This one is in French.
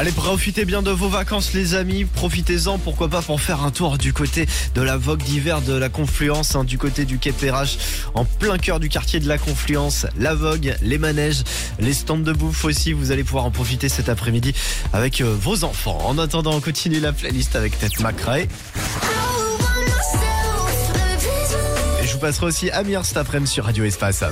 Allez, profitez bien de vos vacances, les amis. Profitez-en, pourquoi pas, pour faire un tour du côté de la Vogue d'hiver de la Confluence, hein, du côté du Quai Perrache, en plein cœur du quartier de la Confluence. La Vogue, les manèges, les stands de bouffe aussi. Vous allez pouvoir en profiter cet après-midi avec euh, vos enfants. En attendant, on continue la playlist avec Tête Macrae. Et je vous passerai aussi Amir cet après-midi sur Radio Espace.